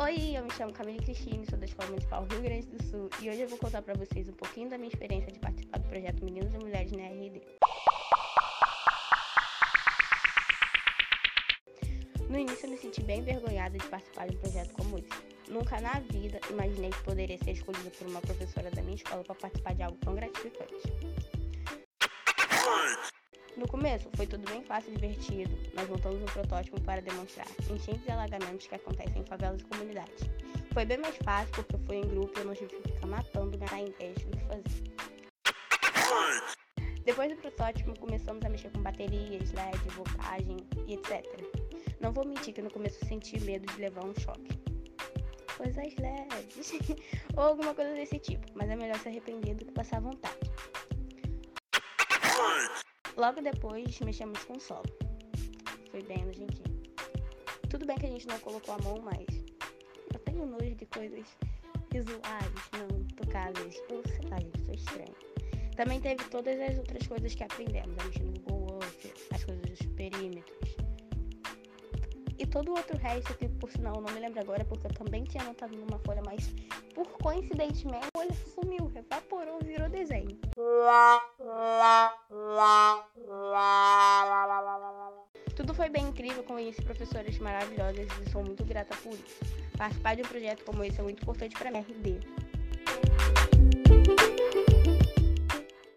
Oi, eu me chamo Camille Cristine, sou da Escola Municipal Rio Grande do Sul e hoje eu vou contar para vocês um pouquinho da minha experiência de participar do projeto Meninos e Mulheres na RD. No início eu me senti bem envergonhada de participar de um projeto como esse. Nunca na vida imaginei que poderia ser escolhida por uma professora da minha escola para participar de algo tão gratificante. No começo, foi tudo bem fácil e divertido. Nós montamos um protótipo para demonstrar enchentes e alagamentos que acontecem em favelas e comunidades. Foi bem mais fácil porque eu fui em grupo e eu não tive que ficar matando inveja do que fazer. Depois do protótipo, começamos a mexer com baterias, LED, voltagem e etc. Não vou mentir que no começo senti medo de levar um choque. Coisas leves, ou alguma coisa desse tipo, mas é melhor se arrepender do que passar vontade. Logo depois, mexemos com o solo. Foi bem nojentinho. Tudo bem que a gente não colocou a mão, mas eu tenho nojo de coisas visuais, não tocáveis. Eu sei lá, gente, sou estranho. Também teve todas as outras coisas que aprendemos. A mexer no Google Earth, as coisas dos perímetros. E todo o outro resto, que por sinal eu não me lembro agora, porque eu também tinha anotado numa folha, mas por coincidentemente a folha sumiu, evaporou, virou desenho. Tudo foi bem incrível, conheci professores maravilhosas e sou muito grata por isso. Participar de um projeto como esse é muito importante para a RD.